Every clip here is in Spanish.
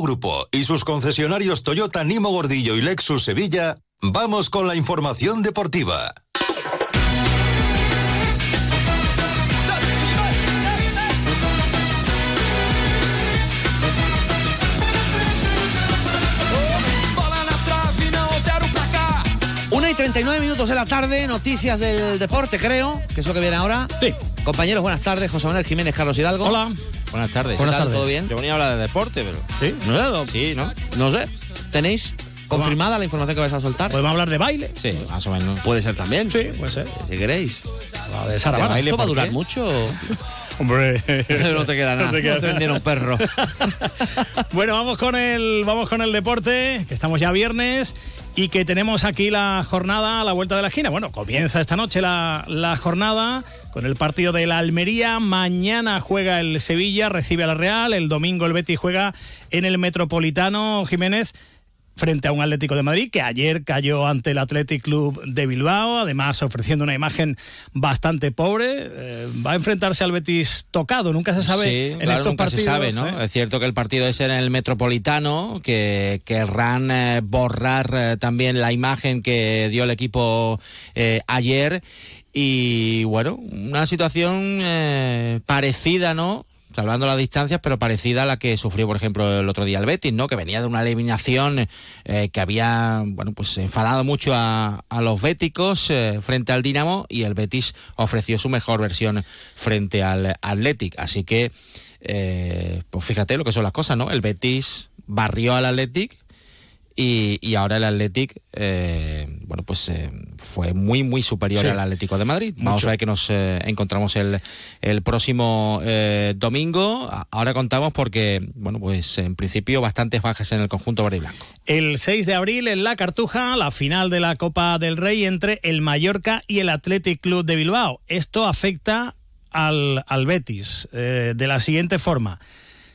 Grupo y sus concesionarios Toyota Nimo Gordillo y Lexus Sevilla, vamos con la información deportiva. Una y 39 minutos de la tarde, noticias del deporte, creo, que es lo que viene ahora. Sí. Compañeros, buenas tardes. José Manuel Jiménez, Carlos Hidalgo. Hola. Buenas tardes. Buenas tardes. ¿Todo bien? Yo venía a hablar de deporte, pero. ¿Sí? No, no, Sí, ¿no? no sé. ¿Tenéis confirmada la información que vais a soltar? ¿Podemos hablar de baile? Sí, más o menos. Puede ser también. Sí, puede ser. Si queréis. La de Sara baile. ¿Esto va a ¿por durar qué? mucho? Hombre. no te queda nada. No te queda No te vendieron perro. bueno, vamos con el vamos con el deporte, que estamos ya viernes y que tenemos aquí la jornada a la vuelta de la esquina. Bueno, comienza esta noche la, la jornada con el partido de la Almería. Mañana juega el Sevilla, recibe a la Real. El domingo el Betis juega en el Metropolitano Jiménez frente a un Atlético de Madrid que ayer cayó ante el Athletic Club de Bilbao, además ofreciendo una imagen bastante pobre. Eh, va a enfrentarse al Betis tocado, nunca se sabe sí, en claro, estos nunca partidos. se sabe, ¿no? ¿eh? Es cierto que el partido es en el Metropolitano, que querrán eh, borrar también la imagen que dio el equipo ayer. Y bueno, una situación eh, parecida, ¿no? Salvando las distancias, pero parecida a la que sufrió, por ejemplo, el otro día el Betis, ¿no? Que venía de una eliminación eh, que había, bueno, pues enfadado mucho a, a los béticos eh, frente al Dinamo y el Betis ofreció su mejor versión frente al Athletic. Así que, pues fíjate lo que son las cosas, ¿no? El Betis barrió al Athletic y, y ahora el Athletic, eh, bueno, pues eh, fue muy, muy superior Sí. al Atlético de Madrid. Vamos a ver que nos eh, encontramos el, el próximo eh, domingo. Ahora contamos porque, bueno, pues en principio bastantes bajas en el conjunto verde y blanco. El 6 de abril en La Cartuja, la final de la Copa del Rey entre el Mallorca y el Athletic Club de Bilbao. Esto afecta al, al Betis de la siguiente forma.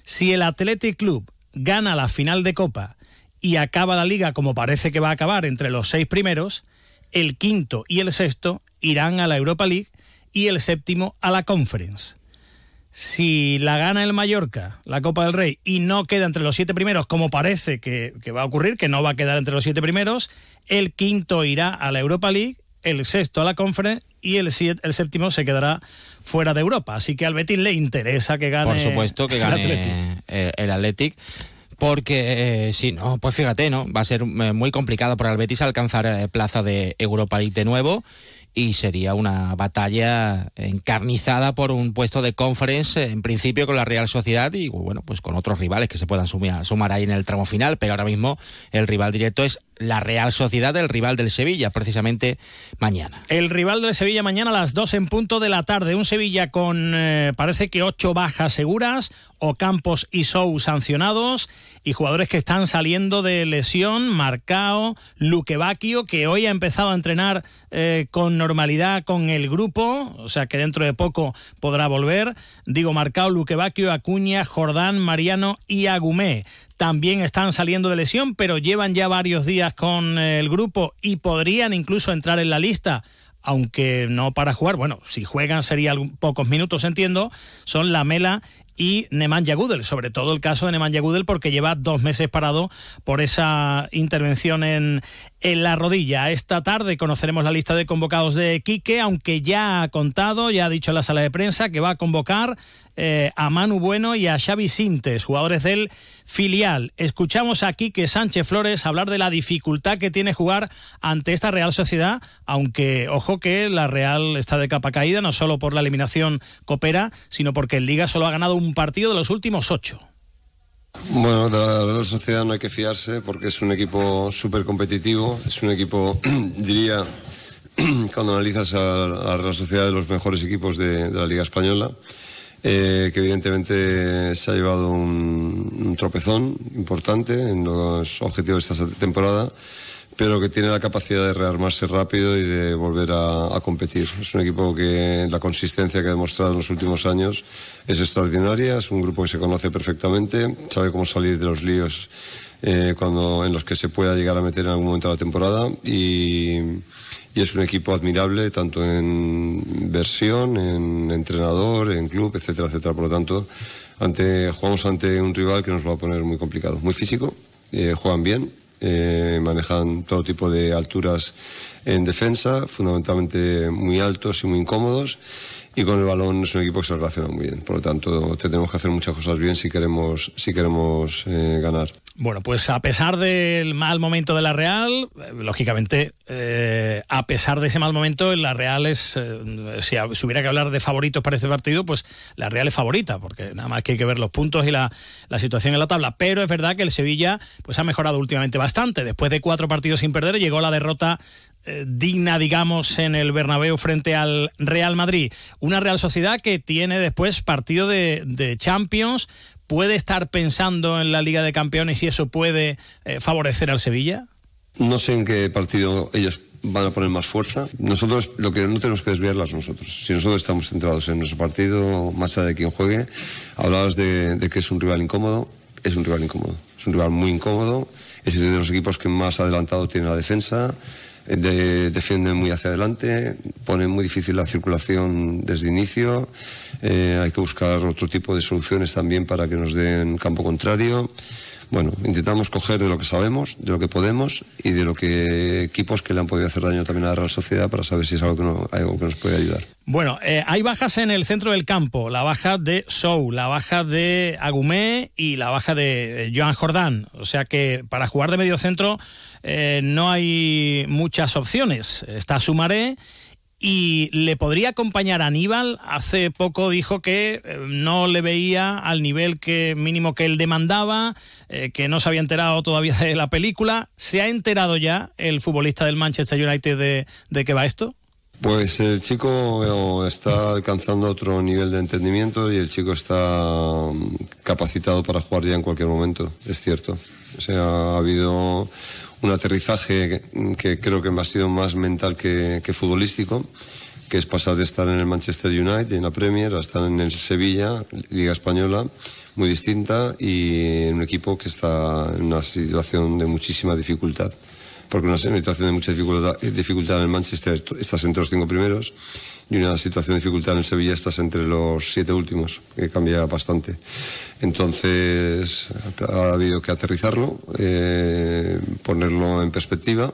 Si el Athletic Club gana la final de Copa y acaba la liga como parece que va a acabar entre los seis primeros, el quinto y el sexto irán a la Europa League y el séptimo a la Conference si la gana el Mallorca, la Copa del Rey, y no queda entre los siete primeros, como parece que, que va a ocurrir, que no va a quedar entre los siete primeros, el quinto irá a la Europa League, el sexto a la Conference y el, el séptimo se quedará fuera de Europa. Así que al Betis le interesa que gane. Por supuesto que el gane Athletic. el Athletic. Porque, eh, sí, no, pues fíjate, ¿no? Va a ser eh, muy complicado para el Betis alcanzar eh, plaza de Europa League de nuevo y sería una batalla encarnizada por un puesto de conference, en principio con la Real Sociedad y, bueno, pues con otros rivales que se puedan sumar, sumar ahí en el tramo final, pero ahora mismo el rival directo es la Real Sociedad, el rival del Sevilla, precisamente mañana. El rival del Sevilla mañana a las 2 en punto de la tarde. Un Sevilla con, eh, parece que ocho bajas seguras, Ocampos y Sou sancionados y jugadores que están saliendo de lesión, Marcao, Luque que hoy ha empezado a entrenar eh, con normalidad con el grupo, o sea que dentro de poco podrá volver. Digo, Marcao, Luque Bacchio, Acuña, Jordán, Mariano y Agumé también están saliendo de lesión, pero llevan ya varios días con eh, el grupo y podrían incluso entrar en la lista, aunque no para jugar. Bueno, si juegan sería pocos minutos, entiendo. Son Lamela y Nemanja Gudel, sobre todo el caso de Nemanja Gudel porque lleva dos meses parado por esa intervención en, la rodilla. Esta tarde conoceremos la lista de convocados de Quique, aunque ya ha contado, ya ha dicho en la sala de prensa que va a convocar eh, a Manu Bueno y a Xavi Sintes, jugadores del filial. Escuchamos a Quique Sánchez Flores hablar de la dificultad que tiene jugar ante esta Real Sociedad, aunque ojo que la Real está de capa caída, no solo por la eliminación copera, sino porque en Liga solo ha ganado un partido de los últimos ocho. Bueno, de la Real Sociedad no hay que fiarse porque es un equipo súper competitivo, es un equipo, diría, cuando analizas a la Real Sociedad de los mejores equipos de, de la Liga Española, eh, que evidentemente se ha llevado un, un tropezón importante en los objetivos de esta temporada, pero que tiene la capacidad de rearmarse rápido y de volver a, a competir. Es un equipo que la consistencia que ha demostrado en los últimos años es extraordinaria, es un grupo que se conoce perfectamente, sabe cómo salir de los líos eh, cuando, en los que se pueda llegar a meter en algún momento de la temporada y, y es un equipo admirable tanto en versión, en entrenador, en club, etcétera, etcétera. Por lo tanto, ante, jugamos ante un rival que nos va a poner muy complicado, muy físico, eh, juegan bien, eh, manejan todo tipo de alturas en defensa, fundamentalmente muy altos y muy incómodos y con el balón es un equipo que se relaciona muy bien. Por lo tanto, tenemos que hacer muchas cosas bien si queremos, si queremos eh, ganar. Bueno, pues a pesar del mal momento de la Real, eh, lógicamente, eh, a pesar de ese mal momento, la Real es, si, hubiera que hablar de favoritos para este partido, pues la Real es favorita, porque nada más que hay que ver los puntos y la, la situación en la tabla. Pero es verdad que el Sevilla pues ha mejorado últimamente bastante. Después de cuatro partidos sin perder, llegó la derrota digna, digamos, en el Bernabéu frente al Real Madrid. Una Real Sociedad que tiene después partido de, Champions. ¿Puede estar pensando en la Liga de Campeones y eso puede eh, favorecer al Sevilla? No sé en qué partido ellos van a poner más fuerza. Nosotros lo que no tenemos que desviarlas nosotros. Si nosotros estamos centrados en nuestro partido, más allá de quien juegue, hablabas de, de que es un rival incómodo. Es un rival incómodo. Es un rival muy incómodo. Es uno de los equipos que más adelantado tiene la defensa de, defienden muy hacia adelante, ponen muy difícil la circulación desde inicio, eh, hay que buscar otro tipo de soluciones también para que nos den campo contrario. Bueno, intentamos coger de lo que sabemos, de lo que podemos y de lo que equipos que le han podido hacer daño también a la Real Sociedad para saber si es algo que, algo que nos puede ayudar. Bueno, eh, hay bajas en el centro del campo, la baja de Sou, la baja de Agumé y la baja de Joan Jordán. O sea que para jugar de medio centro eh, no hay muchas opciones. Está Sumaré y le podría acompañar a Aníbal. Hace poco dijo que eh, no le veía al nivel que mínimo que él demandaba, eh, que no se había enterado todavía de la película. ¿Se ha enterado ya el futbolista del Manchester United de, de qué va esto? Pues el chico está alcanzando otro nivel de entendimiento y el chico está mm, capacitado para jugar ya en cualquier momento, es cierto. O sea, ha habido un aterrizaje que, creo que ha sido más mental que, futbolístico, que es pasar de estar en el Manchester United, en la Premier, a estar en el Sevilla, Liga Española, muy distinta, y en un equipo que está en una situación de muchísima dificultad. Porque una situación de mucha dificultad, dificultad en el Manchester estás entre los cinco primeros y una situación de dificultad en el Sevilla estás entre los siete últimos, que cambia bastante. Entonces ha habido que aterrizarlo, eh, ponerlo en perspectiva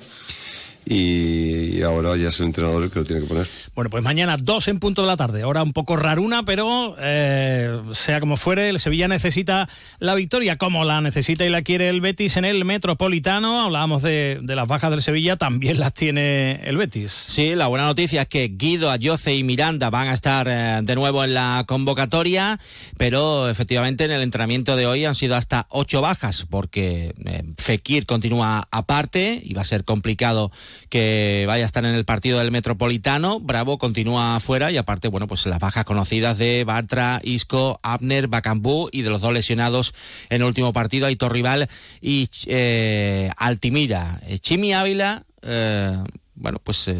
y ahora ya es el entrenador el que lo tiene que poner. Bueno, pues mañana dos en punto de la tarde, ahora un poco raruna, pero eh, sea como fuere, el Sevilla necesita la victoria, como la necesita y la quiere el Betis en el Metropolitano. Hablábamos de, las bajas del Sevilla, también las tiene el Betis. Sí, la buena noticia es que Guido, Ayoce y Miranda van a estar eh, de nuevo en la convocatoria, pero efectivamente en el entrenamiento de hoy han sido hasta ocho bajas, porque eh, Fekir continúa aparte y va a ser complicado que vaya a estar en el partido del Metropolitano. Bravo continúa fuera y aparte, bueno, pues las bajas conocidas de Bartra, Isco, Abner, Bacambú y de los dos lesionados en el último partido, Aitor Rival y eh, Altimira. Eh, Chimi Ávila, eh, bueno, pues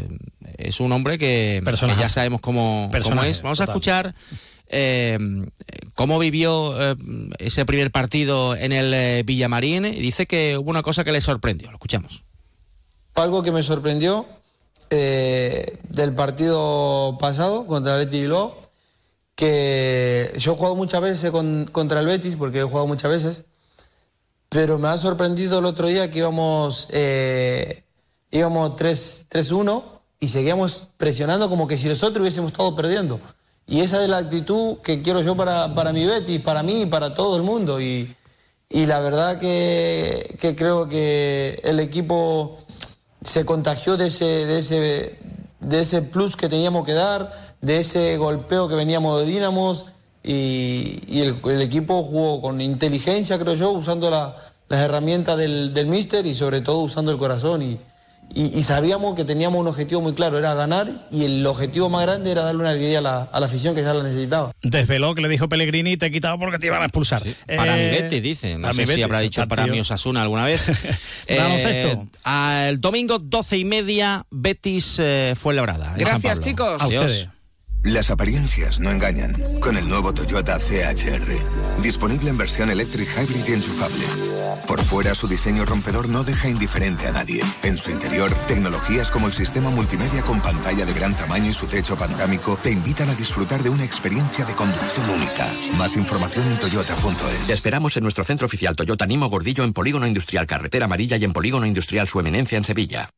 es un hombre que, ya sabemos cómo, cómo es. Vamos a escuchar. cómo vivió ese primer partido en el Villamarín. Dice que hubo una cosa que le sorprendió. Lo escuchamos. Algo que me sorprendió eh, del partido pasado contra el Betis Bilbao, que yo he jugado muchas veces contra el Betis, porque he jugado muchas veces, pero me ha sorprendido el otro día que íbamos, eh, íbamos 3-1 y seguíamos presionando como que si nosotros hubiésemos estado perdiendo. Y esa es la actitud que quiero yo para, para mi Betis, para mí, para todo el mundo. Y, y la verdad que, que creo que el equipo se contagió de ese, de ese, de ese plus que teníamos que dar, de ese golpeo que veníamos de Dinamos y, el, equipo jugó con inteligencia, creo yo, usando las herramientas del, del míster y sobre todo usando el corazón y, y, sabíamos que teníamos un objetivo muy claro, era ganar y el objetivo más grande era darle una alegría a la, a la afición que ya la necesitaba. Desveló que le dijo Pellegrini, te he quitado porque te iban a expulsar. para mi eh, Betis, dice. No sé si habrá dicho para mi Osasuna alguna vez. eh, el domingo 12 y media, Betis eh, fue labrada. Gracias, chicos. A ustedes. Las apariencias no engañan. Con el nuevo Toyota CHR Disponible en versión Electric Hybrid y enchufable. Por fuera, su diseño rompedor no deja indiferente a nadie. En su interior, tecnologías como el sistema multimedia con pantalla de gran tamaño y su techo pantámico te invitan a disfrutar de una experiencia de conducción única. Más información en toyota.es. Te esperamos en nuestro centro oficial Toyota Nimo Gordillo en Polígono Industrial Carretera Amarilla y en Polígono Industrial Su Eminencia en Sevilla.